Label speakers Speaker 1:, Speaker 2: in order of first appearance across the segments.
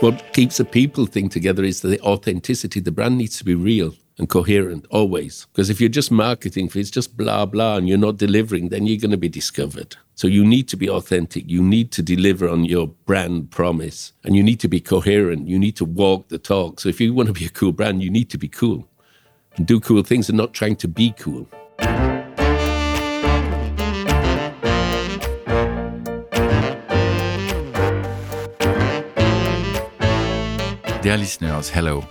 Speaker 1: what keeps a people thing together is the authenticity. The brand needs to be real and coherent always. Because if you're just marketing, if it's just blah, blah, and you're not delivering, then you're going to be discovered. So you need to be authentic. You need to deliver on your brand promise and you need to be coherent. You need to walk the talk. So if you want to be a cool brand, you need to be cool and do cool things and not trying to be cool.
Speaker 2: Dear listeners, hello.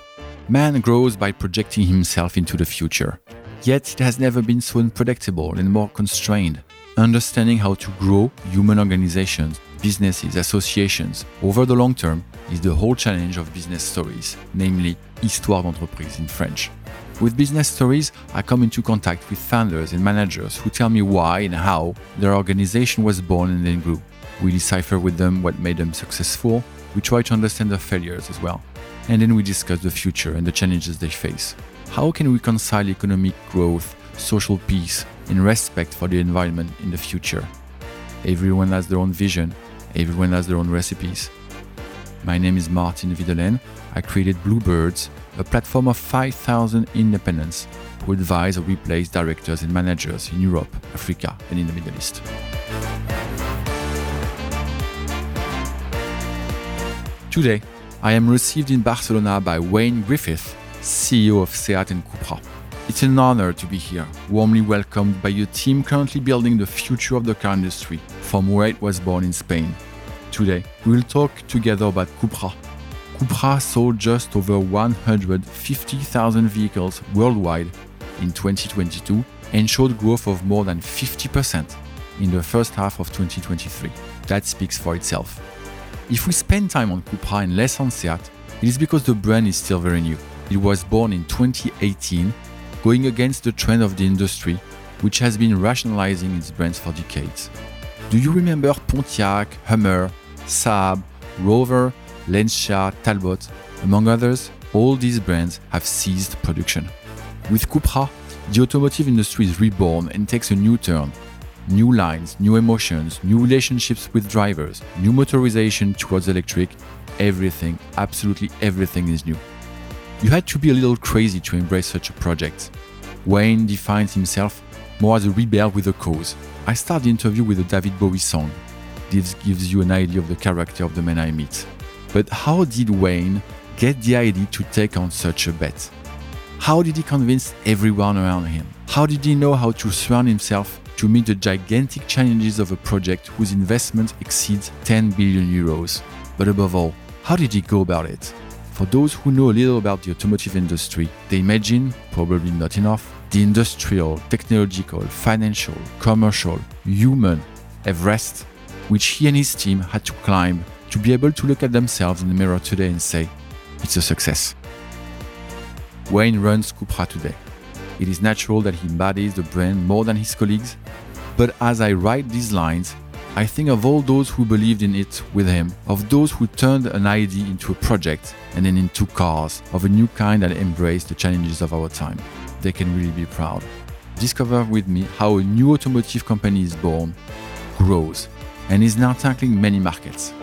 Speaker 2: Man grows by projecting himself into the future. Yet it has never been so unpredictable and more constrained. Understanding how to grow human organizations, businesses, associations over the long term is the whole challenge of business stories, namely Histoire d'entreprise in French. With business stories, I come into contact with founders and managers who tell me why and how their organization was born and then grew. We decipher with them what made them successful. We try to understand their failures as well and then we discuss the future and the challenges they face. How can we reconcile economic growth, social peace, and respect for the environment in the future? Everyone has their own vision, everyone has their own recipes. My name is Martin Videlen. I created Bluebirds, a platform of 5,000 independents who advise or replace directors and managers in Europe, Africa, and in the Middle East. Today, I am received in Barcelona by Wayne Griffiths, CEO of SEAT and Cupra. It's an honor to be here, warmly welcomed by a team currently building the future of the car industry from where it was born in Spain. Today, we will talk together about Cupra. Cupra sold just over 150,000 vehicles worldwide in 2022 and showed growth of more than 50% in the first half of 2023. That speaks for itself. If we spend time on Cupra and less on Seat, it is because the brand is still very new. It was born in 2018, going against the trend of the industry, which has been rationalizing its brands for decades. Do you remember Pontiac, Hummer, Saab, Rover, Lancia, Talbot, among others? All these brands have ceased production. With Cupra, the automotive industry is reborn and takes a new turn, new lines, new emotions, new relationships with drivers, new motorization towards electric. Everything, absolutely everything is new. You had to be a little crazy to embrace such a project. Wayne defines himself more as a rebel with a cause. I start the interview with a David Bowie song. This gives you an idea of the character of the man I meet. But how did Wayne get the idea to take on such a bet? How did he convince everyone around him? How did he know how to surround himself to meet the gigantic challenges of a project whose investment exceeds 10 billion euros. But above all, how did he go about it? For those who know a little about the automotive industry, they imagine, probably not enough, the industrial, technological, financial, commercial, human Everest, which he and his team had to climb to be able to look at themselves in the mirror today and say, it's a success. Wayne runs Cupra today. It is natural that he embodies the brand more than his colleagues but as I write these lines, I think of all those who believed in it with him, of those who turned an idea into a project and then into cars of a new kind that embrace the challenges of our time. They can really be proud. Discover with me how a new automotive company is born, grows, and is now tackling many markets.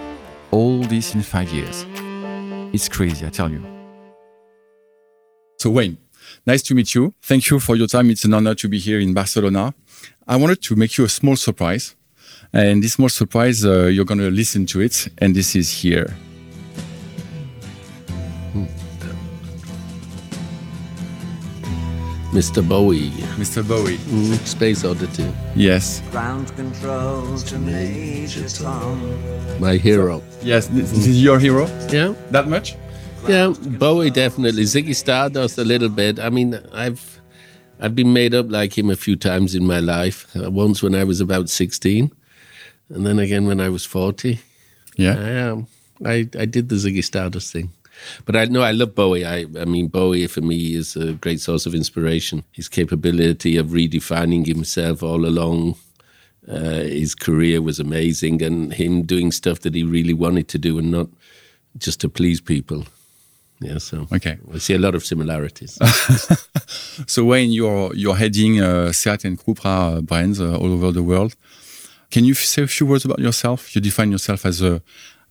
Speaker 2: All this in five years. It's crazy, I tell you. So, Wayne, nice to meet you. Thank you for your time. It's an honor to be here in Barcelona. I wanted to make you a small surprise. And this small surprise, uh, you're going to listen to it. And this is here.
Speaker 1: Mr. Bowie.
Speaker 2: Mr. Bowie.
Speaker 1: Mm, Space Oddity.
Speaker 2: Yes.
Speaker 3: Ground control to Major Tom.
Speaker 1: My hero.
Speaker 2: Yes, this, this is your hero?
Speaker 1: Yeah.
Speaker 2: That much?
Speaker 1: Yeah, Bowie definitely. Ziggy Stardust a little bit. I mean, I've I've been made up like him a few times in my life. Uh, once when I was about 16, and then again when I was 40.
Speaker 2: Yeah.
Speaker 1: I, um, I, I did the Ziggy Stardust thing. But I know I love Bowie. I, I mean, Bowie for me is a great source of inspiration. His capability of redefining himself all along uh, his career was amazing, and him doing stuff that he really wanted to do and not just to please people. Yeah, so
Speaker 2: okay,
Speaker 1: we see a lot of similarities.
Speaker 2: so when you're you're heading uh, Seat and Cupra uh, brands uh, all over the world. Can you say a few words about yourself? You define yourself as a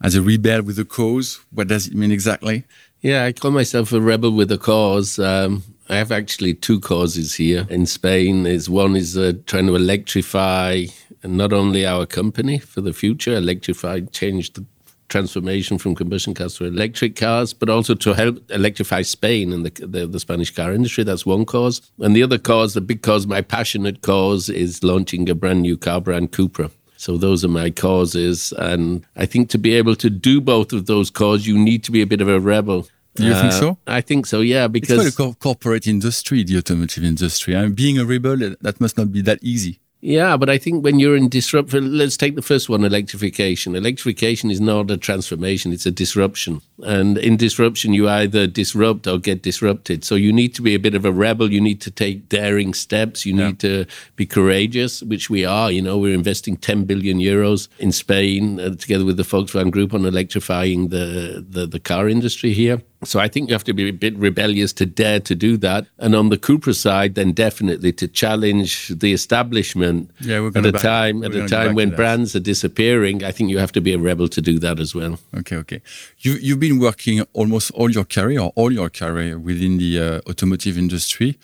Speaker 2: as a rebel with a cause. What does it mean exactly?
Speaker 1: Yeah, I call myself a rebel with a cause. Um, I have actually two causes here in Spain. Is one is uh, trying to electrify not only our company for the future, electrify, change the transformation from combustion cars to electric cars, but also to help electrify Spain and the, the, the, Spanish car industry. That's one cause. And the other cause, the big cause, my passionate cause, is launching a brand new car brand, Cupra. So those are my causes. And I think to be able to do both of those causes, you need to be a bit of a rebel.
Speaker 2: Do you uh, think so?
Speaker 1: I think so, yeah. Because
Speaker 2: it's quite a corporate industry, the automotive industry. I mean, being a rebel, that must not be that easy.
Speaker 1: Yeah, but I think when you're in disruption, let's take the first one electrification. Electrification is not a transformation, it's a disruption. And in disruption, you either disrupt or get disrupted. So you need to be a bit of a rebel. You need to take daring steps. You need to be courageous, which we are. You know, we're investing 10 billion euros in Spain uh, together with the Volkswagen Group on electrifying the, the, the car industry here. So I think you have to be a bit rebellious to dare to do that. And on the Cupra side, then definitely to challenge the establishment
Speaker 2: yeah, we're
Speaker 1: at a time at a time when brands are disappearing. I think you have to be a rebel to do that as well.
Speaker 2: Okay, okay. You you've been working almost all your career or all your career within the uh, automotive industry.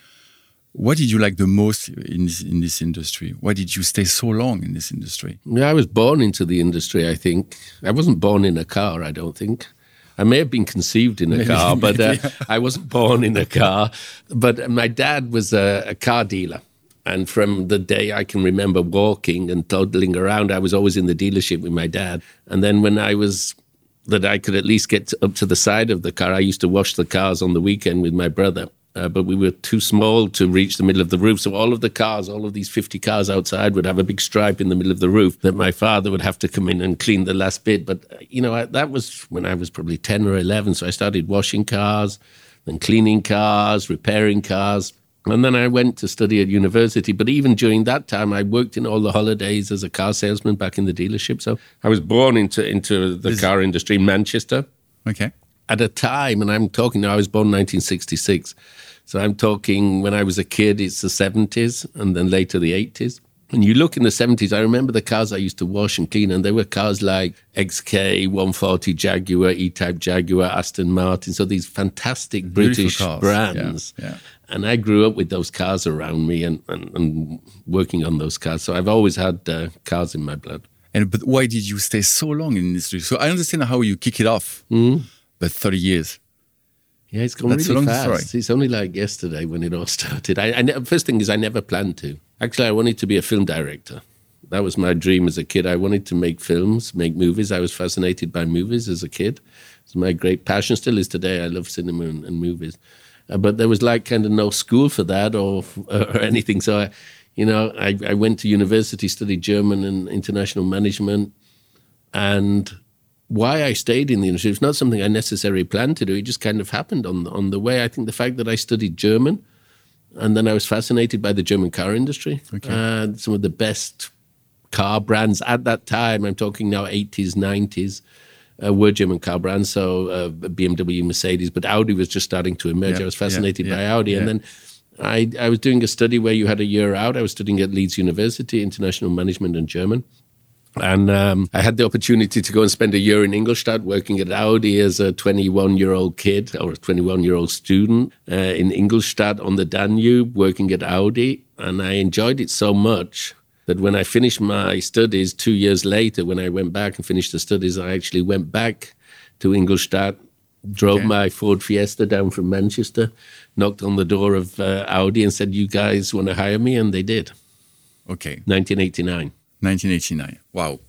Speaker 2: What did you like the most in this in this industry? Why did you stay so long in this industry?
Speaker 1: Yeah, I was born into the industry. I think I wasn't born in a car. I don't think. I may have been conceived in a maybe, car, but uh, I wasn't born in a car. But my dad was a, a car dealer. And from the day I can remember walking and toddling around, I was always in the dealership with my dad. And then when I was that I could at least get up to the side of the car, I used to wash the cars on the weekend with my brother uh, but we were too small to reach the middle of the roof. So all of the cars, all of these 50 cars outside would have a big stripe in the middle of the roof that my father would have to come in and clean the last bit. But, uh, you know, I, that was when I was probably 10 or 11. So I started washing cars, then cleaning cars, repairing cars. And then I went to study at university. But even during that time, I worked in all the holidays as a car salesman back in the dealership. So I was born into, into the Is, car industry in Manchester.
Speaker 2: Okay.
Speaker 1: At a time, and I'm talking now, I was born 1966. So I'm talking when I was a kid, it's the 70s and then later the 80s. And you look in the 70s, I remember the cars I used to wash and clean, and they were cars like XK, 140 Jaguar, E Type Jaguar, Aston Martin. So these fantastic British brands. Yeah, yeah. And I grew up with those cars around me and, and, and working on those cars. So I've always had uh, cars in my blood.
Speaker 2: And But why did you stay so long in this industry? So I understand how you kick it off, mm. But 30 years.
Speaker 1: Yeah, it's gone That's really fast. Story. It's only like yesterday when it all started. I, I, first thing is, I never planned to. Actually, I wanted to be a film director. That was my dream as a kid. I wanted to make films, make movies. I was fascinated by movies as a kid. It's my great passion. Still is today. I love cinema and, and movies. Uh, but there was like kind of no school for that or, or anything. So, I, you know, I, I went to university, studied German and international management, and why I stayed in the industry. It's not something I necessarily planned to do. It just kind of happened on the, on the way. I think the fact that I studied German, and then I was fascinated by the German car industry. Okay. Uh, some of the best car brands at that time. I'm talking now 80s, 90s. Uh, were German car brands, so uh, BMW, Mercedes, but Audi was just starting to emerge. Yeah, I was fascinated yeah, by yeah, Audi, and then I, I was doing a study where you had a year out. I was studying at Leeds University, International Management and German, and um, I had the opportunity to go and spend a year in Ingolstadt working at Audi as a 21 year old kid or a 21 year old student uh, in Ingolstadt on the Danube working at Audi. And I enjoyed it so much that when I finished my studies two years later, when I went back and finished the studies, I actually went back to Ingolstadt, drove okay. my Ford Fiesta down from Manchester, knocked on the door of uh, Audi and said, You guys want to hire me? And they did.
Speaker 2: Okay.
Speaker 1: 1989.
Speaker 2: 1989. Wow.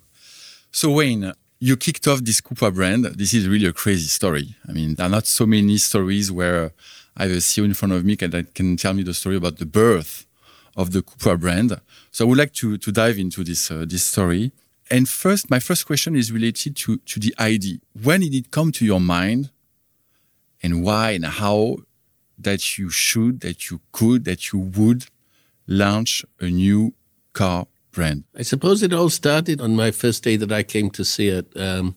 Speaker 2: So, Wayne, you kicked off this Cupra brand. This is really a crazy story. I mean, there are not so many stories where I have a CEO in front of me that can tell me the story about the birth of the Cupra brand. So, I would like to, to dive into this, uh, this story. And first, my first question is related to, to the idea. When did it come to your mind and why and how that you should, that you could, that you would launch a new car brand?
Speaker 1: I suppose it all started on my first day that I came to see it. Um,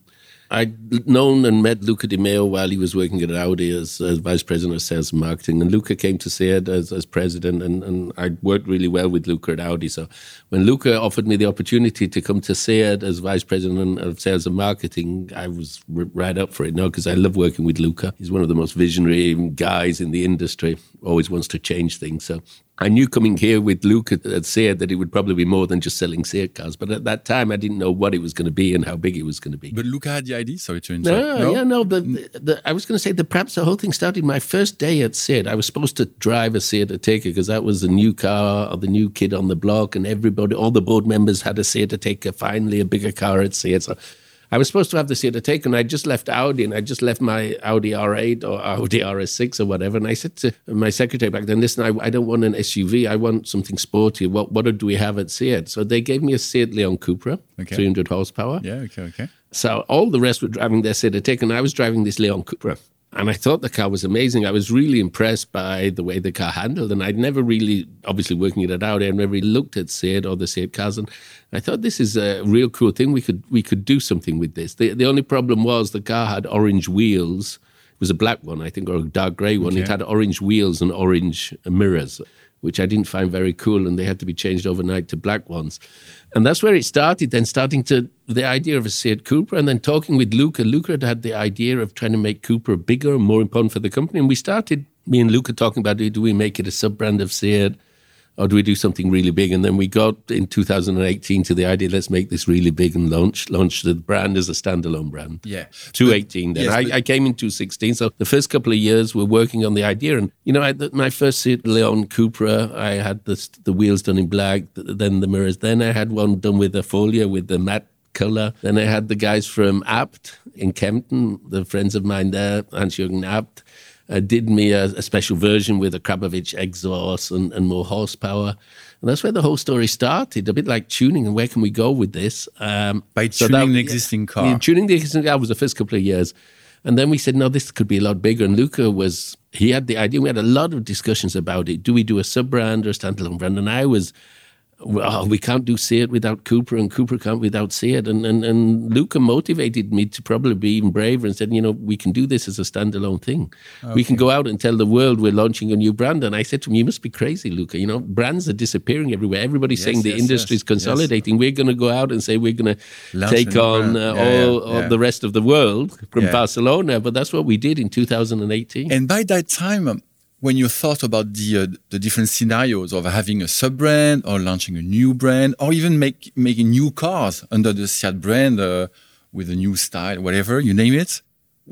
Speaker 1: I'd known and met Luca de Meo while he was working at Audi as, as vice president of sales and marketing. And Luca came to SEAT as, as president, and, and I worked really well with Luca at Audi. So when Luca offered me the opportunity to come to SEAT as vice president of sales and marketing, I was r- right up for it now because I love working with Luca. He's one of the most visionary guys in the industry, always wants to change things. So I knew coming here with Luke at, at SEAT that it would probably be more than just selling SEAT cars. But at that time, I didn't know what it was going to be and how big it was going to be.
Speaker 2: But Luca had the idea, sorry to interrupt.
Speaker 1: No, no? yeah, no. The, mm. the, I was going to say that perhaps the whole thing started my first day at SEAT. I was supposed to drive a SEAT Ateca because that was the new car or the new kid on the block, and everybody, all the board members had a SEAT Ateca, finally a bigger car at SEAT. So I was supposed to have the SEAT Ateca, and I just left Audi, and I just left my Audi R8 or Audi RS6 or whatever. And I said to my secretary back then, listen, I, I don't want an SUV. I want something sporty. What what do we have at SEAT? So they gave me a SEAT Leon Cupra,
Speaker 2: Okay.
Speaker 1: 300 horsepower.
Speaker 2: Yeah, okay, okay.
Speaker 1: So all the rest were driving their SEAT Ateca, and I was driving this Leon Cupra. And I thought the car was amazing. I was really impressed by the way the car handled. And I'd never really, obviously working it out, I'd never really looked at Seat or the Seat cars. And I thought this is a real cool thing. We could we could do something with this. The, the only problem was the car had orange wheels. It was a black one, I think, or a dark grey one. It had orange wheels and orange mirrors, which I didn't find very cool. And they had to be changed overnight to black ones. And that's where it started, then starting to the idea of a Seat Cupra and then talking with Luca. Luca had had the idea of trying to make Cupra bigger and more important for the company. And we started, me and Luca talking about do we make it a sub brand of Seat or do we do something really big? And then we got in 2018 to the idea let's make this really big and launch launch the brand as a standalone brand.
Speaker 2: Yeah.
Speaker 1: 2018 then.
Speaker 2: yes,
Speaker 1: I, I came in 2016. So the first couple of years we're working on the idea. And, you know, I, the, my first Seat Leon Cupra, I had the, the wheels done in black, then the mirrors. Then I had one done with a folia with the matte color. Then I had the guys from Abt in Kempten, the friends of mine there, Hans-Jürgen Abt, uh, did me a, a special version with Akrapovič exhaust and, and more horsepower. And that's where the whole story started, a bit like tuning and where can we go with this? Um,
Speaker 2: By
Speaker 1: so
Speaker 2: tuning
Speaker 1: that-
Speaker 2: the existing car.
Speaker 1: yeah, tuning the existing car was the first couple of years. And then we said, no, this could be a lot bigger. And Luca was, he had the idea. We had a lot of discussions about it. Do we do a sub brand or a standalone brand? And I was, well, we can't do Seat without Cupra, and Cupra can't without Seat. And, and, and Luca motivated me to probably be even braver and said, you know, we can do this as a standalone thing. We can go out and tell the world we're launching a new brand. And I said to him, you must be crazy, Luca. You know, brands are disappearing everywhere. Everybody's saying the
Speaker 2: yes,
Speaker 1: industry's
Speaker 2: yes,
Speaker 1: consolidating. We're going to go out and say we're going to take on uh,
Speaker 2: Yeah, yeah,
Speaker 1: all, all
Speaker 2: yeah.
Speaker 1: the rest of the world from
Speaker 2: Yeah.
Speaker 1: Barcelona. But that's what we did in 2018.
Speaker 2: And by that time, um, when you thought about the uh, the different scenarios of having a sub brand or launching a new brand or even make making new cars under the Seat brand uh, with a new style, whatever you name it,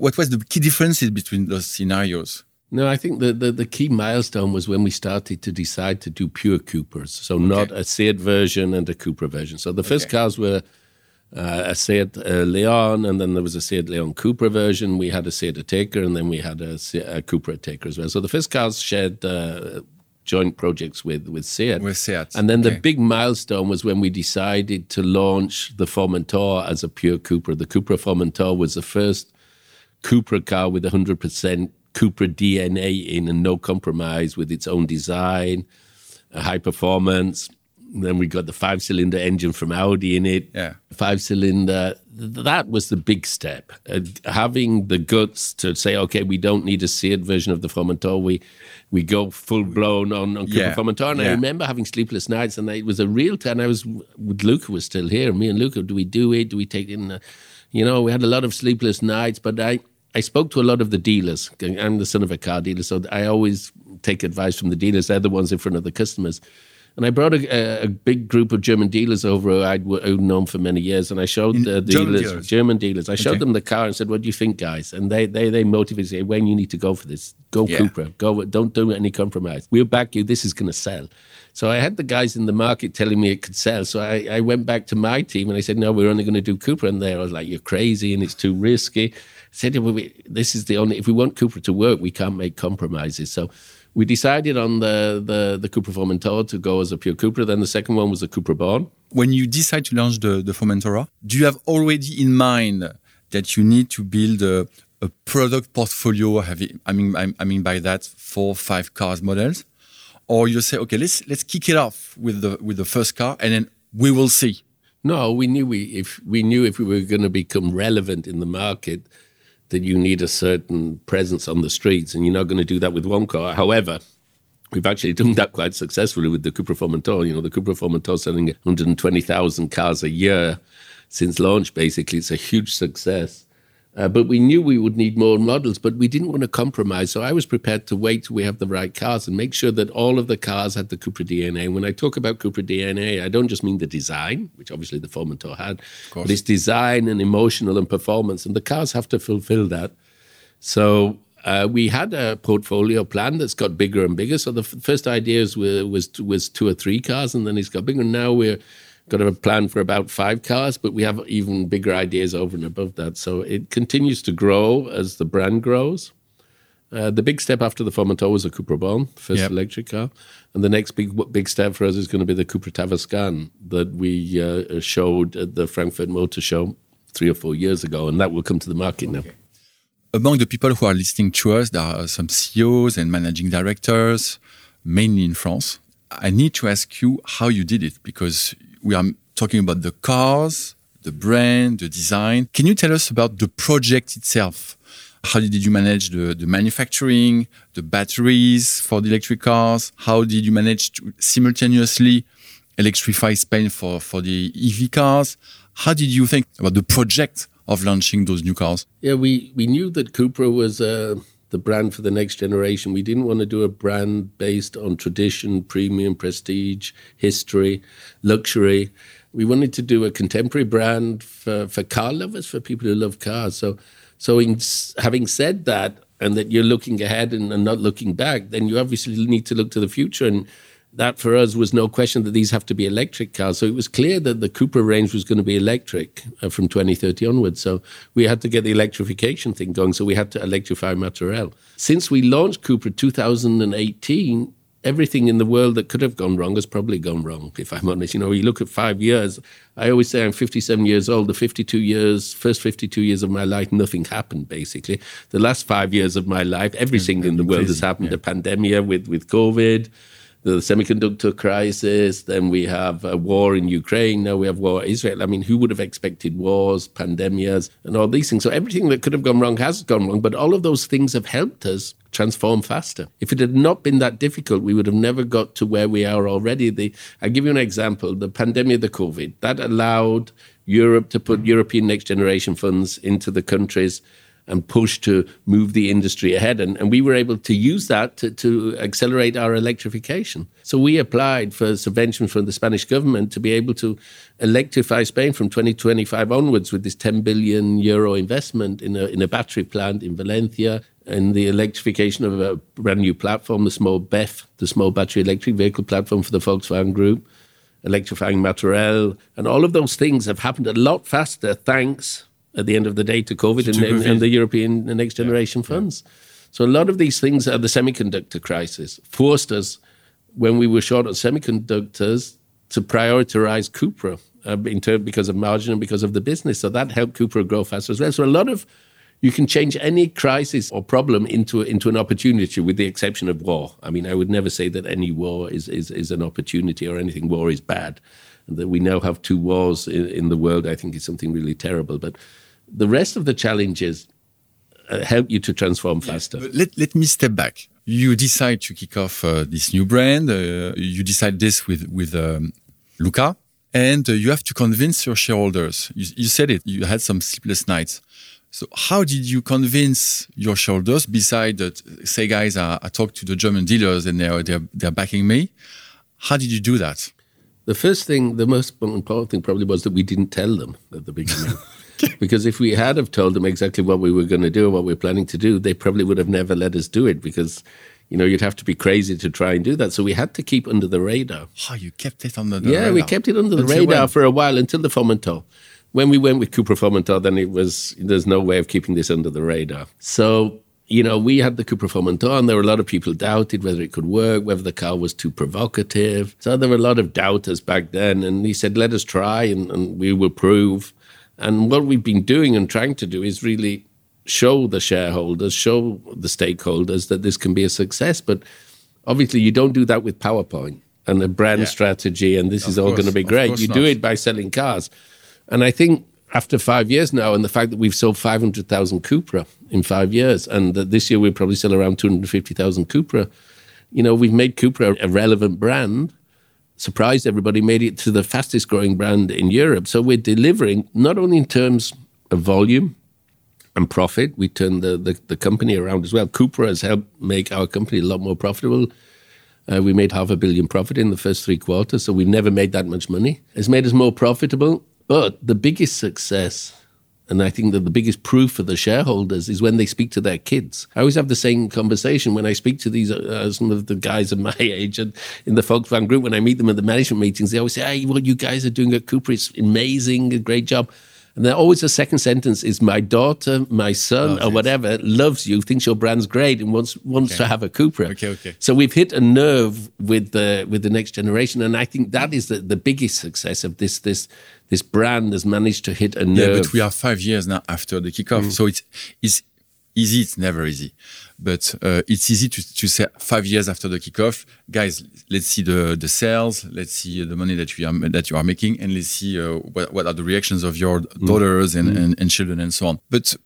Speaker 2: what was the key differences between those scenarios?
Speaker 1: No, I think the, the, the key milestone was when we started to decide to do pure Cupras. So not a Seat version and a Cupra version. So the first
Speaker 2: Okay.
Speaker 1: cars were uh, a Seat uh, Leon, and then there was a Seat Leon Cupra version. We had a Seat Ateca, and then we had a, a Cupra Ateca as well. So the first cars shared uh, joint projects with with Seat.
Speaker 2: With Seat,
Speaker 1: And then the big milestone was when we decided to launch the Formentor as a pure Cupra. The Cupra Formentor was the first Cupra car with 100% Cupra DNA in and no compromise with its own design, high performance. Then we got the five cylinder engine from Audi in it.
Speaker 2: Yeah.
Speaker 1: Five cylinder. That was the big step. Uh, having the guts to say, okay, we don't need a Seat version of the Formentor. We we go full blown on, on Cupra
Speaker 2: Yeah,
Speaker 1: Formentor. And I remember having sleepless nights, and it was a real time. I was with Luca was still here. Me and Luca, do we do it? Do we take it in? The, you know, we had a lot of sleepless nights, but I. I spoke to a lot of the dealers. I'm the son of a car dealer, so I always take advice from the dealers. They're the ones in front of the customers. And I brought a, a, big group of German dealers over who I'd, w- who'd known for many years, and I showed
Speaker 2: In-
Speaker 1: the
Speaker 2: German
Speaker 1: dealers,
Speaker 2: dealers?
Speaker 1: German dealers. I showed
Speaker 2: Okay.
Speaker 1: them the car and said, "What do you think, guys?" And they they they motivated say, "Wayne, you need to go for this. Go
Speaker 2: Yeah.
Speaker 1: Cupra. Go. Don't do any compromise. We'll back you. This is going to sell." So I had the guys in the market telling me it could sell. So I, I went back to my team and I said, "No, we're only going to do Cupra." And they was like, "You're crazy and it's too risky." I said, well, we, "This is the only. If we want Cupra to work, we can't make compromises." So we decided on the the the Cupra Formentor to go as a pure Cupra. Then the second one was the Cupra Born.
Speaker 2: When you decide to launch the, the Formentora, do you have already in mind that you need to build a, a product portfolio? Have you, I mean, I, I mean by that four, five cars models, or you say, okay, let's let's kick it off with the with the first car, and then we will see.
Speaker 1: No, we knew we if we knew if we were going to become relevant in the market, that you need a certain presence on the streets, and you're not going to do that with one car. However, we've actually done that quite successfully with the Cupra Formentor. You know, the Cupra Formentor selling 120,000 cars a year since launch. Basically, it's a huge success. Uh, but we knew we would need more models, but we didn't want to compromise. So I was prepared to wait till we have the right cars and make sure that all of the cars had the Cupra DNA. When I talk about Cupra DNA, I don't just mean the design, which obviously the Formentor had, but it's design and emotional and performance, and the cars have to fulfill that. So uh, we had a portfolio plan that's got bigger and bigger. So the f- first ideas were, was was two or three cars, and then it's got bigger. Now we're got a plan for about five cars, but we have even bigger ideas over and above that. So it continues to grow as the brand grows. Uh, the big step after the Formentor was the Cupra Born, first
Speaker 2: Yep.
Speaker 1: electric car, and the next big big step for us is going to be the Cupra Tavascan that we uh, showed at the Frankfurt Motor Show three or four years ago, and that will come to the market now.
Speaker 2: Among the people who are listening to us, there are some CEOs and managing directors, mainly in France. I need to ask you how you did it because we are talking about the cars, the brand, the design. Can you tell us about the project itself? How did you manage the, the manufacturing, the batteries for the electric cars? How did you manage to simultaneously electrify Spain for, for the EV cars? How did you think about the project of launching those new cars?
Speaker 1: Yeah, we, we knew that Cupra was uh, the brand for the next generation. We didn't want to do a brand based on tradition, premium, prestige, history, luxury. We wanted to do a contemporary brand for, for car lovers, for people who love cars. So, so in, having said that, and that you're looking ahead and, and not looking back, then you obviously need to look to the future. And that for us was no question that these have to be electric cars. So it was clear that the Cupra range was going to be electric uh, from 2030 onwards. So we had to get the electrification thing going. So we had to electrify Martorell. Since we launched Cupra 2018, everything in the world that could have gone wrong has probably gone wrong, if I'm honest. You know, you look at five years, I always say I'm 57 years old. The 52 years, first 52 years of my life, nothing happened, basically. The last five years of my life, everything in the world has happened. The pandemic with, with COVID, the semiconductor crisis, then we have a war in Ukraine, now we have war in Israel. I mean, who would have expected wars, pandemias, and all these things? So everything that could have gone wrong has gone wrong, but all of those things have helped us transform faster. If it had not been that difficult, we would have never got to where we are already. The, I'll give you an example. The pandemic, of the COVID, that allowed Europe to put European next generation funds into the countries and push to move the industry ahead. And, and we were able to use that to, to accelerate our electrification. So we applied for subvention from the Spanish government to be able to electrify Spain from 2025 onwards with this 10 billion euro investment in a, in a battery plant in Valencia and the electrification of a brand new platform, the small BEV, the small battery electric vehicle platform for the Volkswagen Group, electrifying Martorell. And all of those things have happened a lot faster thanks at the end of the day to COVID, and, and, and the European the next generation funds. So a lot of these things are the semiconductor crisis forced us when we were short on semiconductors to prioritize Cupra uh, in term, because of margin and because of the business. So that helped Cupra grow faster as well. So a lot of you can change any crisis or problem into into an opportunity, with the exception of war. I mean, I would never say that any war is is, is an opportunity or anything. War is bad, that we now have two wars in, in the world. I think is something really terrible. But the rest of the challenges uh, help you to transform faster.
Speaker 2: Let, let me step back. You decide to kick off uh, this new brand. Uh, you decide this with, with um, Luca, and uh, you have to convince your shareholders. You, you said it, you had some sleepless nights. So, how did you convince your shareholders, besides that, say, guys, I, I talked to the German dealers and they're, they're, they're backing me? How did you do that?
Speaker 1: The first thing, the most important thing probably was that we didn't tell them at the beginning. because if we had have told them exactly what we were going to do and what we are planning to do, they probably would have never let us do it because, you know, you'd have to be crazy to try and do that. So we had to keep under the radar.
Speaker 2: Oh, you kept it under the
Speaker 1: yeah,
Speaker 2: radar.
Speaker 1: we kept it under the
Speaker 2: Until
Speaker 1: radar
Speaker 2: when?
Speaker 1: for a while until the Formentor. When we went with Cupra Formentor, then it was there's no way of keeping this under the radar. So you know, we had the Cupra and there were a lot of people doubted whether it could work, whether the car was too provocative. So there were a lot of doubters back then, and he said, "Let us try, and, and we will prove." And what we've been doing and trying to do is really show the shareholders, show the stakeholders that this can be a success. But obviously, you don't do that with PowerPoint. and a brand
Speaker 2: Yeah.
Speaker 1: strategy, and this
Speaker 2: Of
Speaker 1: is all
Speaker 2: course,
Speaker 1: going to be great. You
Speaker 2: not.
Speaker 1: do it by selling cars. And I think after five years now, and the fact that we've sold 500,000 Cupra in five years, and that this year we'll probably sell around 250,000 Cupra, you know, we've made Cupra a relevant brand, surprised everybody, made it to the fastest growing brand in Europe. So we're delivering not only in terms of volume, and profit. We turned the, the, the company around as well. Cupra has helped make our company a lot more profitable. Uh, we made half a billion profit in the first three quarters, so we've never made that much money. It's made us more profitable. But the biggest success, and I think that the biggest proof for the shareholders is when they speak to their kids. I always have the same conversation when I speak to these uh, some of the guys of my age and in the Volkswagen Group. When I meet them at the management meetings, they always say, "Hey, what you guys are doing at Cupra is amazing, a great job." And then always the second sentence is my daughter, my son,
Speaker 2: Oh,
Speaker 1: or whatever loves you, thinks your brand's great, and wants wants to have a Cupra.
Speaker 2: Okay, okay.
Speaker 1: So we've hit a nerve with the with the next generation, and I think that is the, the biggest success of this this this brand has managed to hit a nerve.
Speaker 2: Yeah, but we are five years now after the kickoff, so it's it's easy. It's never easy, but uh, it's easy to, to say five years after the kickoff, guys. Let's see the the sales. Let's see the money that we are that you are making, and let's see uh, what, what are the reactions of your daughters and, and, and children and so on. But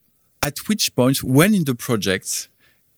Speaker 2: at which point, when in the project,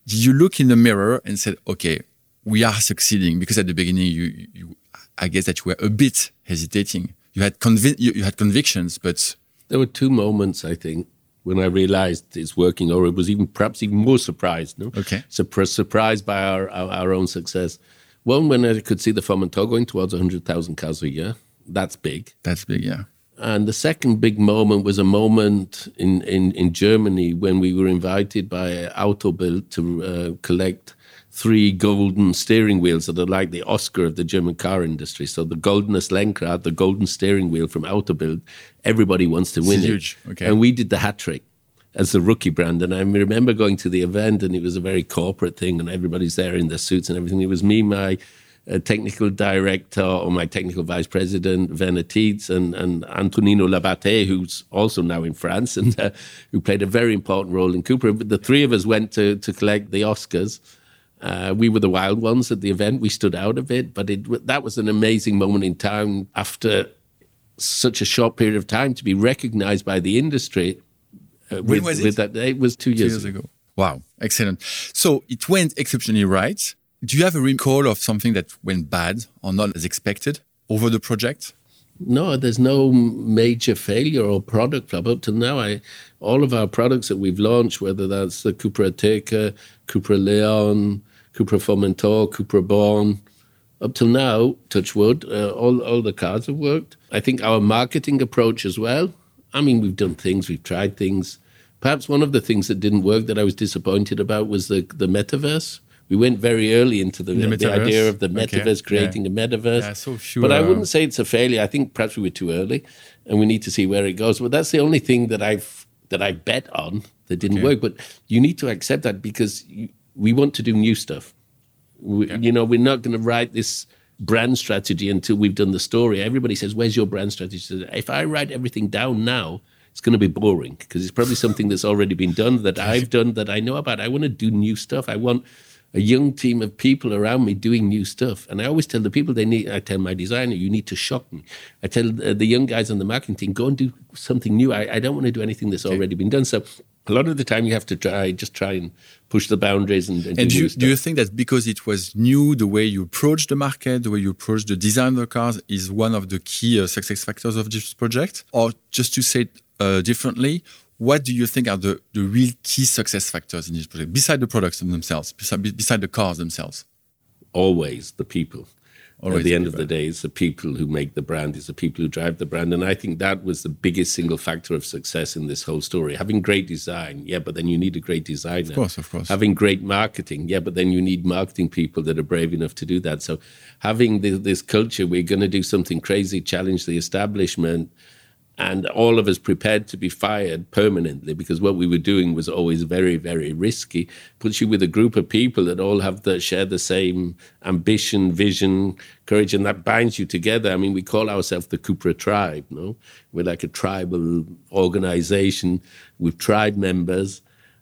Speaker 2: did you look in the mirror and said, "Okay, we are succeeding"? Because at the beginning, you, you I guess that you were a bit hesitating. You had convi- you, you had convictions, but
Speaker 1: There were two moments, I think, when I realized it's working, or it was even perhaps even more surprised. No,
Speaker 2: Okay.
Speaker 1: Surpri- surprised by our, our our own success. One when I could see the Formentor going towards hundred thousand cars a year. That's big.
Speaker 2: that's big, yeah.
Speaker 1: And the second big moment was a moment in, in, in Germany when we were invited by Auto Bild to uh, collect three golden steering wheels that are like the Oscar of the German car industry. So the Goldenes Lenkrad, the golden steering wheel from Auto Bild, everybody wants to win
Speaker 2: huge,
Speaker 1: it.
Speaker 2: okay.
Speaker 1: And we did the hat trick as the rookie brand. And I remember going to the event and it was a very corporate thing and everybody's there in their suits and everything. It was me, my uh, technical director or my technical vice president, Werner Tietz, and, and Antonino Labate, who's also now in France and uh, who played a very important role in Cupra. But the three of us went to, to collect the Oscars. Uh, we were the wild ones at the event. We stood out a bit, but it, that was an amazing moment in time after such a short period of time to be recognized by the industry. Uh, with,
Speaker 2: was it?
Speaker 1: that, it was two
Speaker 2: Two
Speaker 1: years,
Speaker 2: years
Speaker 1: ago.
Speaker 2: ago. Wow, excellent. So it went exceptionally right. Do you have a recall of something that went bad or not as expected over the project?
Speaker 1: No, there's no major failure or product flop up to now. I, all of our products that we've launched, whether that's the Cupra Ateca, Cupra Leon, Cupra Formentor, Cupra Born, up till now, touch wood, uh, all all the cars have worked. I think our marketing approach as well. I mean, we've done things, we've tried things. Perhaps one of the things that didn't work that I was disappointed about was the the metaverse. We went very early into the,
Speaker 2: The
Speaker 1: the, idea of the
Speaker 2: Okay,
Speaker 1: metaverse,
Speaker 2: yeah.
Speaker 1: creating a metaverse.
Speaker 2: Yeah, so few,
Speaker 1: but I wouldn't say it's a failure. I think perhaps we were too early, and we need to see where it goes. But that's the only thing that I've that I bet on that didn't
Speaker 2: Okay.
Speaker 1: work. But you need to accept that because you, we want to do new stuff. We, You know, we're not going to write this brand strategy until we've done the story. Everybody says, "Where's your brand strategy?" If I write everything down now, it's going to be boring because it's probably something that's already been done that I've done that I know about. I want to do new stuff. I want a young team of people around me doing new stuff. And I always tell the people they need. I tell my designer, "You need to shock me." I tell uh, the young guys on the marketing team, "Go and do something new." I, I don't want to do anything that's already been done. So. A lot of the time, you have to try, just try and push the boundaries and, and,
Speaker 2: And
Speaker 1: do
Speaker 2: do you, do you think that because it was new, the way you approach the market, the way you approach the design of the cars is one of the key uh, success factors of this project? Or just to say it uh, differently, what do you think are the, the real key success factors in this project, beside the products themselves, beside, beside the cars themselves?
Speaker 1: always the people.
Speaker 2: Always
Speaker 1: At the
Speaker 2: the
Speaker 1: end of the day, it's the people who make the brand, it's the people who drive the brand. And I think that was the biggest single factor of success in this whole story. Having great design, yeah, but then you need a great designer. Of
Speaker 2: course, of course.
Speaker 1: Having great marketing, yeah, but then you need marketing people that are brave enough to do that. So having the, this culture, we're going to do something crazy, challenge the establishment, and all of us prepared to be fired permanently because what we were doing was always very, very risky. Puts you with a group of people that all have the share the same ambition, vision, courage, and that binds you together. I mean, we call ourselves the Cupra tribe. No, we're like a tribal organization with tribe members.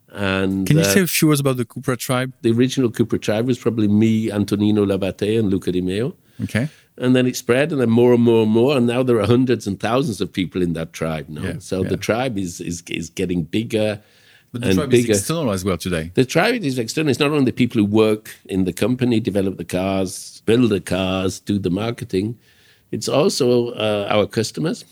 Speaker 1: And
Speaker 2: Can you
Speaker 1: uh,
Speaker 2: say a few words about the Cupra tribe?
Speaker 1: the original Cupra tribe was probably me, Antonino Labate, and Luca de Meo.
Speaker 2: Okay.
Speaker 1: And then it spread, and then more and more and more, and now there are hundreds and thousands of people in that tribe now.
Speaker 2: Yeah,
Speaker 1: so
Speaker 2: yeah.
Speaker 1: the tribe is is is getting bigger
Speaker 2: But the
Speaker 1: and
Speaker 2: tribe
Speaker 1: bigger.
Speaker 2: is external as well today.
Speaker 1: The tribe is external. It's not only the people who work in the company, develop the cars, build the cars, do the marketing. It's also uh, our customers,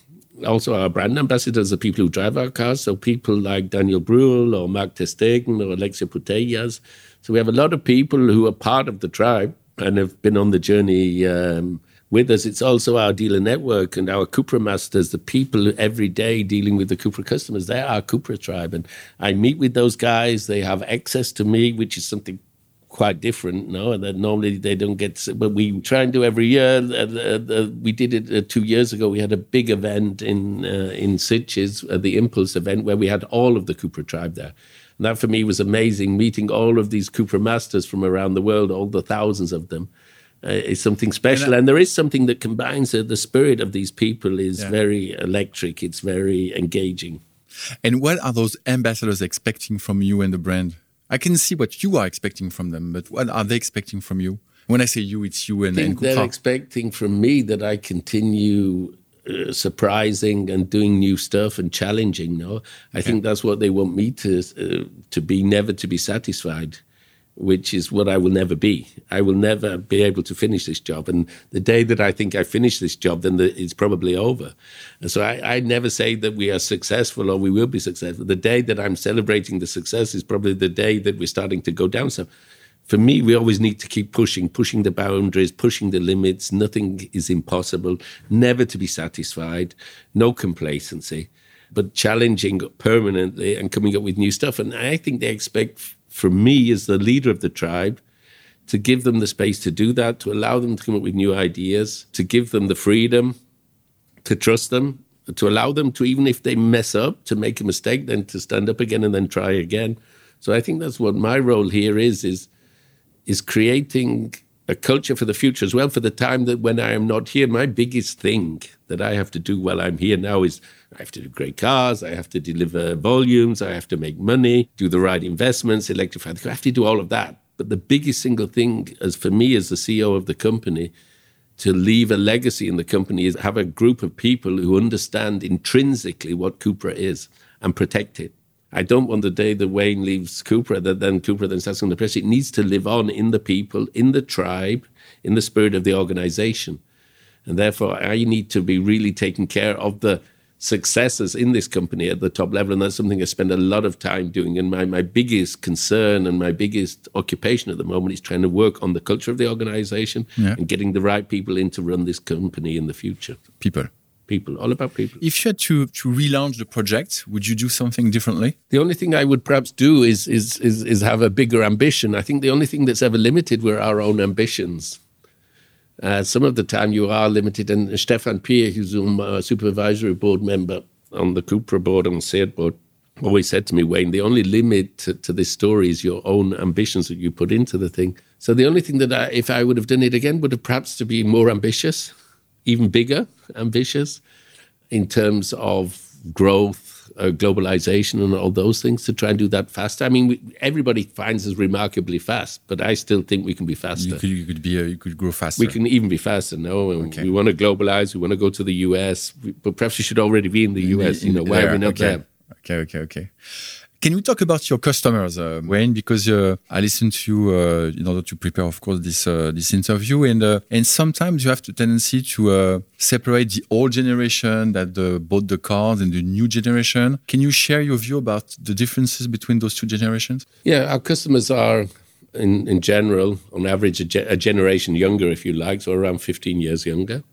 Speaker 1: also our brand ambassadors, the people who drive our cars. So people like Daniel Brühl or Marc ter Stegen or Alexia Putellas. So we have a lot of people who are part of the tribe and have been on the journey um, with us. It's also our dealer network and our Cupra masters, the people every day dealing with the Cupra customers. They're our Cupra tribe. And I meet with those guys. They have access to me, which is something quite different, no? And that normally they don't get, but we try and do every year. Uh, uh, uh, we did it two years ago. We had a big event in uh, in Sitges, uh, the Impulse event, where we had all of the Cupra tribe there. And that for me was amazing, meeting all of these Cupra masters from around the world, all the thousands of them. Uh, is something special, and, there is something that combines uh, the spirit of these people is
Speaker 2: Yeah.
Speaker 1: very electric. It's very engaging.
Speaker 2: And what are those ambassadors expecting from you and the brand? I can see what you are expecting from them, but what are they expecting from you? When I say you, it's you and,
Speaker 1: I
Speaker 2: and
Speaker 1: they're expecting from me that I continue uh, surprising and doing new stuff and challenging. No, I think that's what they want me to uh, to be, never to be satisfied, which is what I will never be. I will never be able to finish this job, and the day that I think I finish this job, then the, it's probably over. And so I, I never say that we are successful or we will be successful. The day that I'm celebrating the success is probably the day that we're starting to go down some for me, we always need to keep pushing, pushing the boundaries, pushing the limits. Nothing is impossible, never to be satisfied, no complacency, but challenging permanently and coming up with new stuff. And I think they expect f- from me, as the leader of the tribe, to give them the space to do that, to allow them to come up with new ideas, to give them the freedom, to trust them, to allow them to, even if they mess up, to make a mistake, then to stand up again and then try again. So I think that's what my role here is, is is creating a culture for the future as well for the time that when I am not here. My biggest thing that I have to do while I'm here now is I have to do great cars, I have to deliver volumes, I have to make money, do the right investments, electrify the car. I have to do all of that. But the biggest single thing as for me as the CEO of the company to leave a legacy in the company is have a group of people who understand intrinsically what Cupra is and protect it. I don't want the day that Wayne leaves Cupra that then Cupra then starts on the press. It needs to live on in the people, in the tribe, in the spirit of the organization. And therefore, I need to be really taking care of the successes in this company at the top level. And that's something I spend a lot of time doing. And my, my biggest concern and my biggest occupation at the moment is trying to work on the culture of the organization
Speaker 2: Yeah.
Speaker 1: and getting the right people in to run this company in the future.
Speaker 2: People.
Speaker 1: People, all about people.
Speaker 2: If you had to, to relaunch the project, would you do something differently?
Speaker 1: The only thing I would perhaps do is, is is is have a bigger ambition. I think the only thing that's ever limited were our own ambitions. Uh, some of the time you are limited, and Stefan Pier, who's a supervisory board member on the Cupra board, on Seat board, always said to me, Wayne, the only limit to, to this story is your own ambitions that you put into the thing. So the only thing that I, if I would have done it again, would have perhaps to be more ambitious, even bigger ambitious, in terms of growth, uh, globalization, and all those things to try and do that faster. I mean, we, everybody finds us remarkably fast, but I still think we can be faster.
Speaker 2: You could, you could be, uh, you could grow faster.
Speaker 1: We can even be faster. No, And we want to globalize. We want to go to the US, we, but perhaps we should already be in the US. You know, why are we not
Speaker 2: okay.
Speaker 1: there?
Speaker 2: Okay, okay, okay. Can we talk about your customers, uh, Wayne? Because uh, I listened to you uh, in order to prepare, of course, this uh, this interview, and uh, and sometimes you have the tendency to uh, separate the old generation that bought the cars and the new generation. Can you share your view about the differences between those two generations?
Speaker 1: Yeah, our customers are, in, in general, on average, a, ge- a generation younger, if you like, so around 15 years younger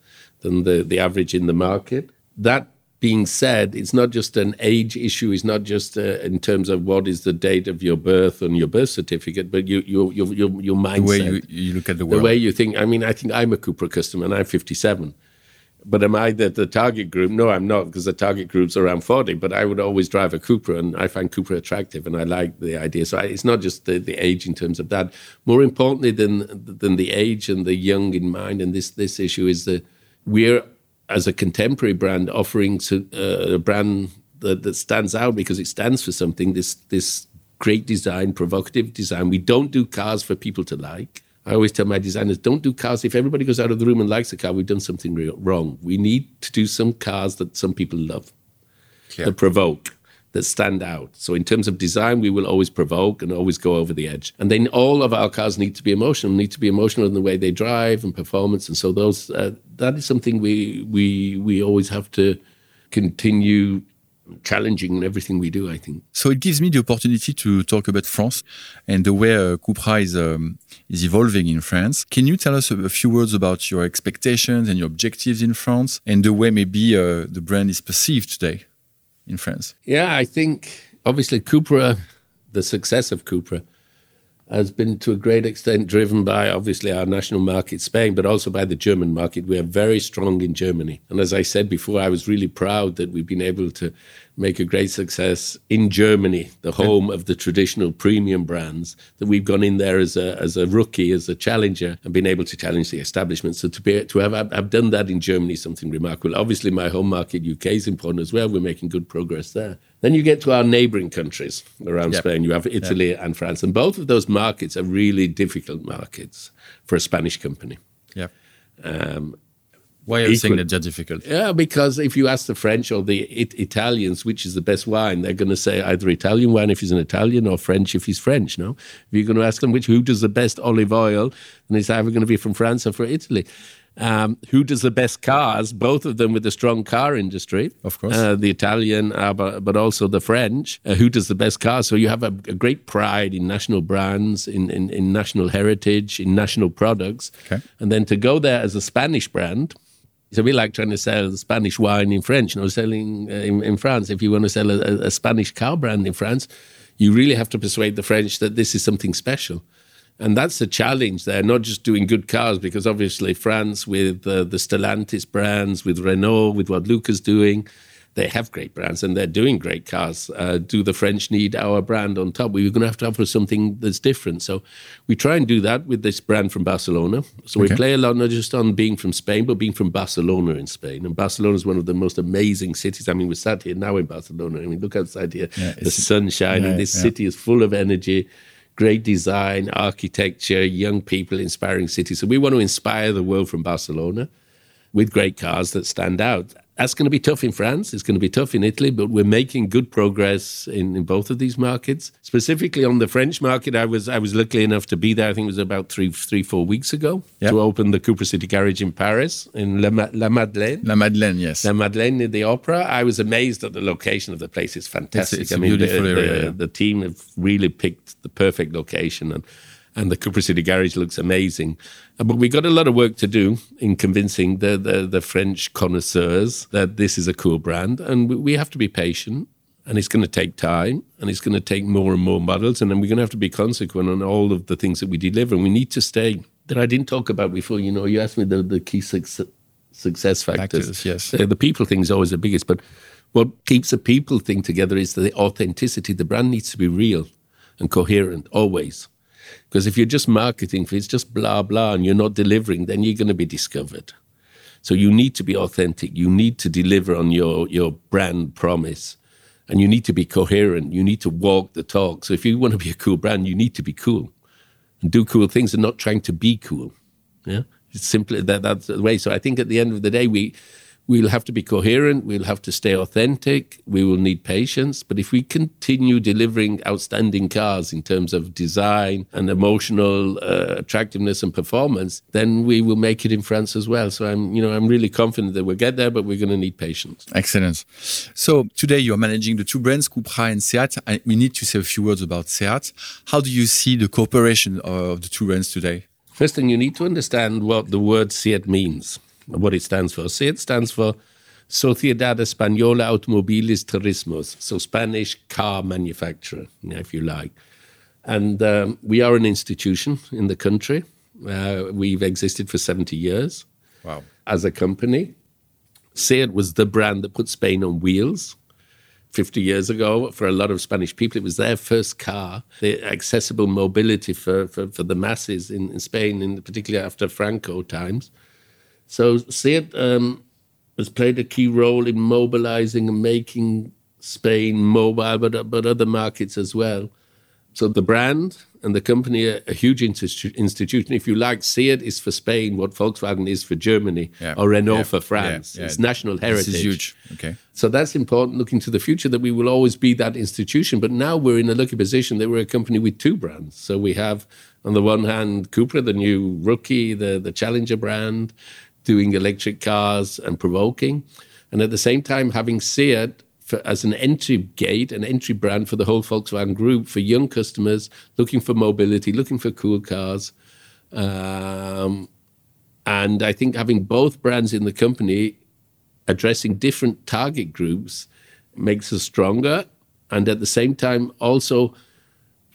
Speaker 1: than the, the average in the market. That being said, it's not just an age issue. It's not just uh, in terms of what is the date of your birth and your birth certificate, but you, your, your, your, your mindset.
Speaker 2: The way you, you look at the world, the
Speaker 1: way you think. I mean, I think I'm a Cupra customer and I'm 57. But am I the, the target group? No, I'm not, because the target group's around 40. But I would always drive a Cupra, and I find Cupra attractive, and I like the idea. So I, it's not just the, the age in terms of that. More importantly than than the age and the young in mind, and this this issue is that we're as a contemporary brand offering to, uh, a brand that, that stands out because it stands for something. This this great design, provocative design. We don't do cars for people to like. I always tell my designers, don't do cars. If everybody goes out of the room and likes a car, we've done something real, wrong. We need to do some cars that some people love,
Speaker 2: Clear.
Speaker 1: that provoke, that stand out. So in terms of design, we will always provoke and always go over the edge. And then all of our cars need to be emotional, need to be emotional in the way they drive and performance. And so those uh, that is something we we we always have to continue challenging in everything we do. I think.
Speaker 2: So it gives me the opportunity to talk about France and the way uh, Cupra is um, is evolving in France. Can you tell us a, a, few words about your expectations and your objectives in France and the way maybe uh, the brand is perceived today in France?
Speaker 1: Yeah, I think obviously Cupra, the success of Cupra has been to a great extent driven by obviously our national market, Spain, but also by the German market. We are very strong in Germany. And as I said before, I was really proud that we've been able to make a great success in Germany, the home of the traditional premium brands, that we've gone in there as a, as a rookie, as a challenger, and been able to challenge the establishment. So to be to have I've done that in Germany is something remarkable. Obviously, my home market, UK, is important as well. We're making good progress there. Then you get to our neighboring countries around yep. Spain. You have Italy yep. and France, and both of those markets are really difficult markets for a Spanish company.
Speaker 2: Yeah. Um, why are you saying that they're difficult?
Speaker 1: Yeah, because if you ask the French or the it- Italians which is the best wine, they're going to say either Italian wine if he's an Italian or French if he's French. No, if you're going to ask them which who does the best olive oil, then it's either going to be from France or from Italy. Um, who does the best cars? Both of them with a strong car industry,
Speaker 2: of course. Uh,
Speaker 1: the Italian, uh, but, but also the French. Uh, who does the best cars? So you have a, a great pride in national brands, in, in, in, national heritage, in national products,
Speaker 2: okay.
Speaker 1: and then to go there as a Spanish brand it's a bit like trying to sell Spanish wine in French, you know, selling uh, in, in, France. If you want to sell a, a, Spanish car brand in France, you really have to persuade the French that this is something special. And that's the challenge there, not just doing good cars, because obviously France with uh, the Stellantis brands, with Renault, with what Luca's doing, they have great brands and they're doing great cars. Uh, do the French need our brand on top? We're going to have to offer something that's different. So we try and do that with this brand from Barcelona. So okay. we play a lot, not just on being from Spain, but being from Barcelona in Spain. And Barcelona is one of the most amazing cities. I mean, we're sat here now in Barcelona. I mean, look outside here, yeah, the sun shining. Yeah, this yeah. city is full of energy great design, architecture, young people, inspiring city. So we want to inspire the world from Barcelona with great cars that stand out that's going to be tough in France. It's going to be tough in Italy, but we're making good progress in, in both of these markets. Specifically on the French market, I was I was lucky enough to be there. I think it was about three three four weeks ago yep. to open the Cupra City Garage in Paris in La, La Madeleine.
Speaker 2: La Madeleine, yes.
Speaker 1: La Madeleine near the Opera. I was amazed at the location of the place. It's fantastic.
Speaker 2: It's, it's I mean, beautiful
Speaker 1: the,
Speaker 2: area.
Speaker 1: The,
Speaker 2: yeah.
Speaker 1: the team have really picked the perfect location and and the Cupra City Garage looks amazing. Uh, but we've got a lot of work to do in convincing the, the, the French connoisseurs that this is a cool brand, and we have to be patient. And it's going to take time, and it's going to take more and more models, and then we're going to have to be consequent on all of the things that we deliver. And we need to stay. That I didn't talk about before. You know, you asked me the, the key success, success factors.
Speaker 2: factors yes,
Speaker 1: the, the people thing is always the biggest, but what keeps a people thing together is the authenticity. The brand needs to be real and coherent always. Because if you're just marketing for it's just blah blah and you're not delivering, then you're going to be discovered. So you need to be authentic. You need to deliver on your your brand promise, and you need to be coherent. You need to walk the talk. So if you want to be a cool brand, you need to be cool and do cool things and not trying to be cool. Yeah, it's simply that that's the way. So I think at the end of the day, we We'll have to be coherent. We'll have to stay authentic. We will need patience. But if we continue delivering outstanding cars in terms of design and emotional uh, attractiveness and performance, then we will make it in France as well. So I'm, you know, I'm really confident that we'll get there, but we're going to need patience.
Speaker 2: Excellent. So today you are managing the two brands, Cupra and Seat. I, we need to say a few words about Seat. How do you see the cooperation of the two brands today?
Speaker 1: First thing, you need to understand what the word Seat means what it stands for. SEAT stands for Sociedad Española Automobiles Turismos, so Spanish car manufacturer, if you like. And um, we are an institution in the country. Uh, we've existed for 70 years
Speaker 2: wow.
Speaker 1: as a company. SEAT was the brand that put Spain on wheels. 50 years ago, for a lot of Spanish people, it was their first car, the accessible mobility for, for, for the masses in, in Spain, in particularly after Franco times. So SEAT um, has played a key role in mobilizing and making Spain mobile, but, but other markets as well. So the brand and the company are a huge institu- institution. If you like, Seat is for Spain what Volkswagen is for Germany
Speaker 2: Yeah.
Speaker 1: or Renault
Speaker 2: Yeah.
Speaker 1: for France.
Speaker 2: Yeah.
Speaker 1: It's national heritage.
Speaker 2: This is huge. Okay.
Speaker 1: So that's important looking to the future that we will always be that institution. But now we're in a lucky position that we're a company with two brands. So we have, on the one hand, Cupra, the new rookie, the, the challenger brand, doing electric cars and provoking. And at the same time, having Seat for, as an entry gate, an entry brand for the whole Volkswagen group for young customers looking for mobility, looking for cool cars. Um, and I think having both brands in the company addressing different target groups makes us stronger and at the same time also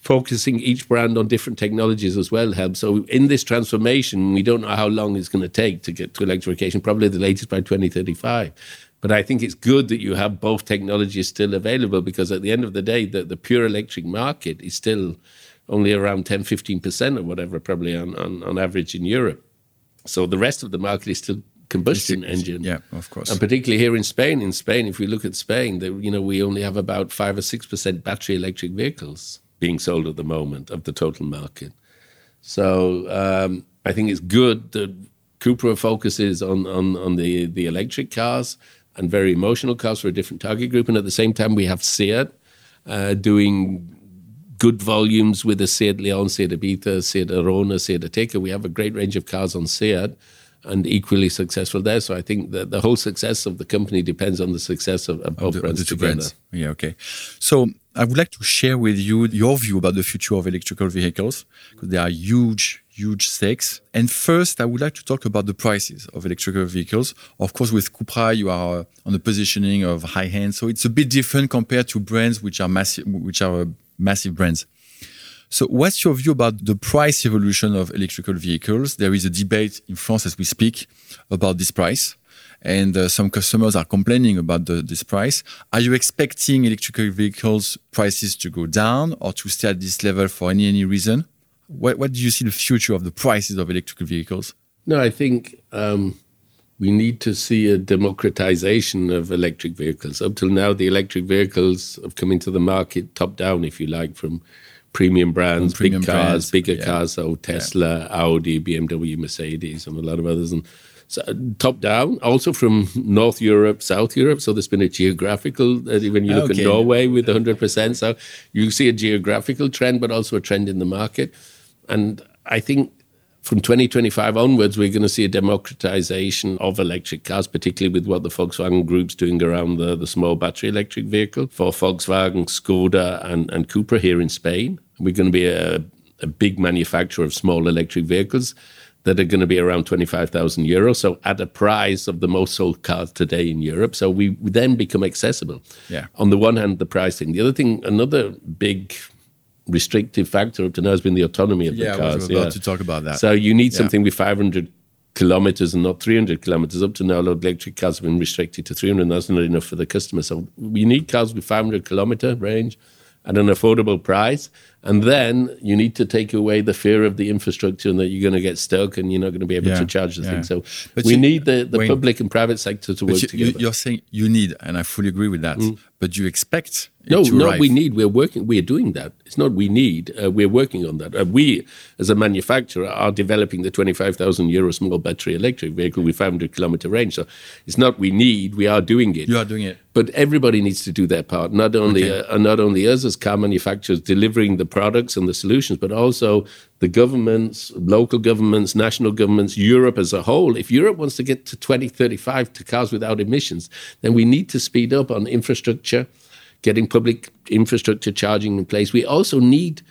Speaker 1: focusing each brand on different technologies as well helps so in this transformation we don't know how long it's going to take to get to electrification probably the latest by 2035 but i think it's good that you have both technologies still available because at the end of the day the, the pure electric market is still only around 10 15% or whatever probably on, on, on average in europe. So the rest of the market is still combustion engine.
Speaker 2: Yeah, of course.
Speaker 1: And particularly here in Spain, in Spain, if we look at Spain, the, you know, we only have about five or six percent battery electric vehicles being sold at the moment of the total market. So um, I think it's good that Cupra focuses on on, on the, the electric cars and very emotional cars for a different target group. And at the same time, we have Seat uh, doing good volumes with the Seat Leon, Seat Ibiza, Seat Arona, Seat Ateca. We have a great range of cars on Seat and equally successful there. So I think that the whole success of the company depends on the success of, of both
Speaker 2: the,
Speaker 1: brands
Speaker 2: the two
Speaker 1: together.
Speaker 2: brands. Yeah, okay. So I would like to share with you your view about the future of electrical vehicles because they are huge, huge stakes. And first, I would like to talk about the prices of electrical vehicles. Of course, with Cupra, you are on the positioning of high end, so it's a bit different compared to brands which are massive, which are uh, massive brands. So, what's your view about the price evolution of electrical vehicles? There is a debate in France as we speak about this price, and uh, some customers are complaining about the, this price. Are you expecting electrical vehicles prices to go down or to stay at this level for any any reason? What, what do you see the future of the prices of electrical vehicles?
Speaker 1: No, I think um, we need to see a democratization of electric vehicles. Up till now, the electric vehicles have come into the market top down, if you like, from premium brands,
Speaker 2: premium
Speaker 1: big cars,
Speaker 2: brands,
Speaker 1: bigger
Speaker 2: yeah.
Speaker 1: cars, so Tesla, Audi, BMW, Mercedes, and a lot of others. And so, top down, also from North Europe, South Europe. So there's been a geographical, uh, when you look
Speaker 2: Okay.
Speaker 1: at Norway with 100%. So you see a geographical trend, but also a trend in the market. And I think from 2025 onwards, we're going to see a democratization of electric cars, particularly with what the Volkswagen Group's doing around the, the small battery electric vehicle for Volkswagen, Skoda, and, and Cupra here in Spain. We're going to be a, a big manufacturer of small electric vehicles that are going to be around 25,000 euros. So at a price of the most sold cars today in Europe. So we then become accessible.
Speaker 2: Yeah.
Speaker 1: On the one hand, the pricing. The other thing, another big restrictive factor up to now has been the autonomy of
Speaker 2: Yeah,
Speaker 1: the cars.
Speaker 2: I was about to talk about that.
Speaker 1: So you need
Speaker 2: Yeah.
Speaker 1: something with 500 kilometers and not 300 kilometers. Up to now, a lot of electric cars have been restricted to 300, and that's not enough for the customer. So we need cars with 500 kilometer range at an affordable price. And then you need to take away the fear of the infrastructure and that you're going to get stuck and you're not going to be able
Speaker 2: Yeah,
Speaker 1: to charge the
Speaker 2: yeah.
Speaker 1: thing. So
Speaker 2: But
Speaker 1: we
Speaker 2: you-
Speaker 1: need the, the
Speaker 2: Wayne-
Speaker 1: public and private sector to work
Speaker 2: you,
Speaker 1: together.
Speaker 2: you're saying you need, and I fully agree with that. Mm. But you expect it
Speaker 1: No, no,
Speaker 2: arrive.
Speaker 1: we need. We're working. We're doing that. It's not we need. Uh, we're working on that. Uh, we, as a manufacturer, are developing the twenty-five thousand euro small battery electric vehicle with five hundred kilometer range. So it's not we need. We are doing it.
Speaker 2: You are doing it.
Speaker 1: But everybody needs to do their part. Not only
Speaker 2: Okay.
Speaker 1: uh, not only us as car manufacturers delivering the products and the solutions, but also the governments, local governments, national governments, Europe as a whole. If Europe wants to get to 2035 to cars without emissions, then we need to speed up on infrastructure, getting public infrastructure charging in place. We also need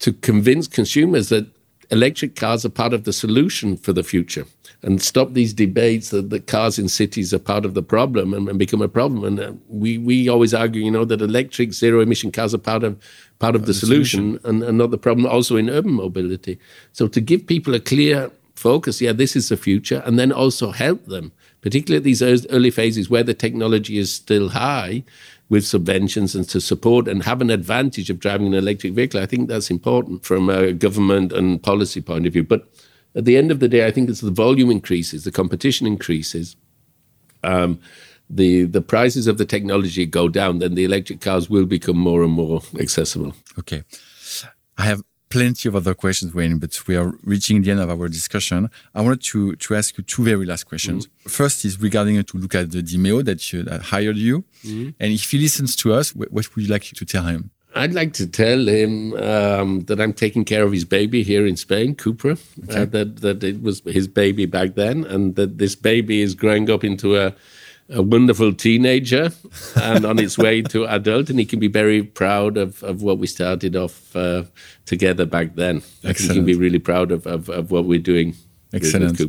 Speaker 1: to convince consumers that electric cars are part of the solution for the future and stop these debates that, that cars in cities are part of the problem and, and become a problem. And uh, we, we always argue, you know, that electric zero emission cars are part of part of the, solution, And, and not the problem also in urban mobility. So to give people a clear focus, yeah, this is the future, and then also help them, particularly at these early phases where the technology is still high, with subventions and to support and have an advantage of driving an electric vehicle. I think that's important from a government and policy point of view. But at the end of the day, I think as the volume increases, the competition increases, um, the the prices of the technology go down, then the electric cars will become more and more accessible.
Speaker 2: Okay. I have plenty of other questions, Wayne, but we are reaching the end of our discussion. I wanted to, to ask you two very last questions. Mm-hmm. First is regarding to Luca de Meo that, you, that hired you. Mm-hmm. And if he listens to us, what, would you like to tell him?
Speaker 1: I'd like to tell him um, that I'm taking care of his baby here in Spain, Cupra. Uh, okay. Uh, that that it was his baby back then, and that this baby is growing up into a a wonderful teenager and on its way to adult, and he can be very proud of, of what we started off uh, together back then. Excellent. I think he can be really proud of, of, of what we're doing.
Speaker 2: Excellent.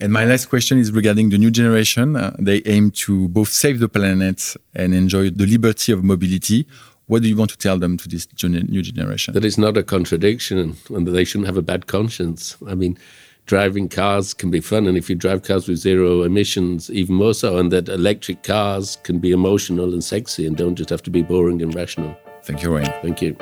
Speaker 2: And my last question is regarding the new generation. Uh, they aim to both save the planet and enjoy the liberty of mobility. What do you want to tell them to this new generation?
Speaker 1: That is not a contradiction and that they shouldn't have a bad conscience. I mean, driving cars can be fun, and if you drive cars with zero emissions, even more so, and that electric cars can be emotional and sexy and don't just have to be boring and rational.
Speaker 2: Thank you, Wayne.
Speaker 1: Thank you.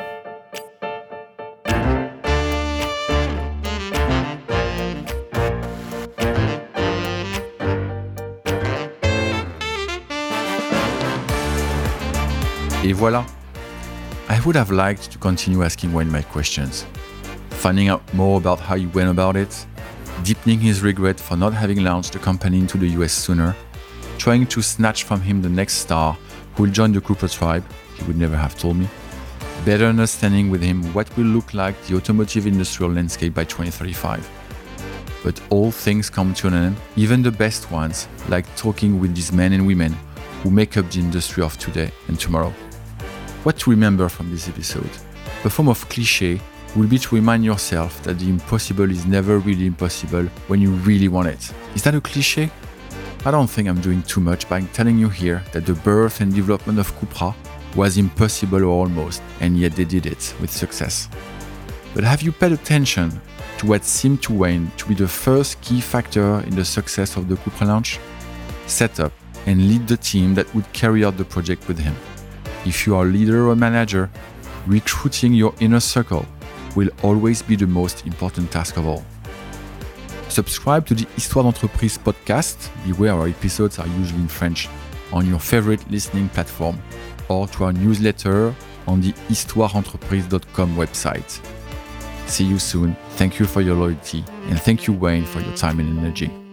Speaker 2: Et voilà. I would have liked to continue asking Wayne my questions, finding out more about how he went about it, deepening his regret for not having launched the company into the US sooner, trying to snatch from him the next star who will join the Cupra tribe, he would never have told me, better understanding with him what will look like the automotive industrial landscape by 2035. But all things come to an end, even the best ones, like talking with these men and women who make up the industry of today and tomorrow. What to remember from this episode? A form of cliche will be to remind yourself that the impossible is never really impossible when you really want it. Is that a cliche? I don't think I'm doing too much by telling you here that the birth and development of Cupra was impossible or almost, and yet they did it with success. But have you paid attention to what seemed to Wayne to be the first key factor in the success of the Cupra launch? Set up and lead the team that would carry out the project with him. If you are a leader or manager, recruiting your inner circle will always be the most important task of all. Subscribe to the Histoire d'entreprise podcast, beware our episodes are usually in French, on your favorite listening platform, or to our newsletter on the histoireentreprise.com website. See you soon. Thank you for your loyalty, and thank you, Wayne, for your time and energy.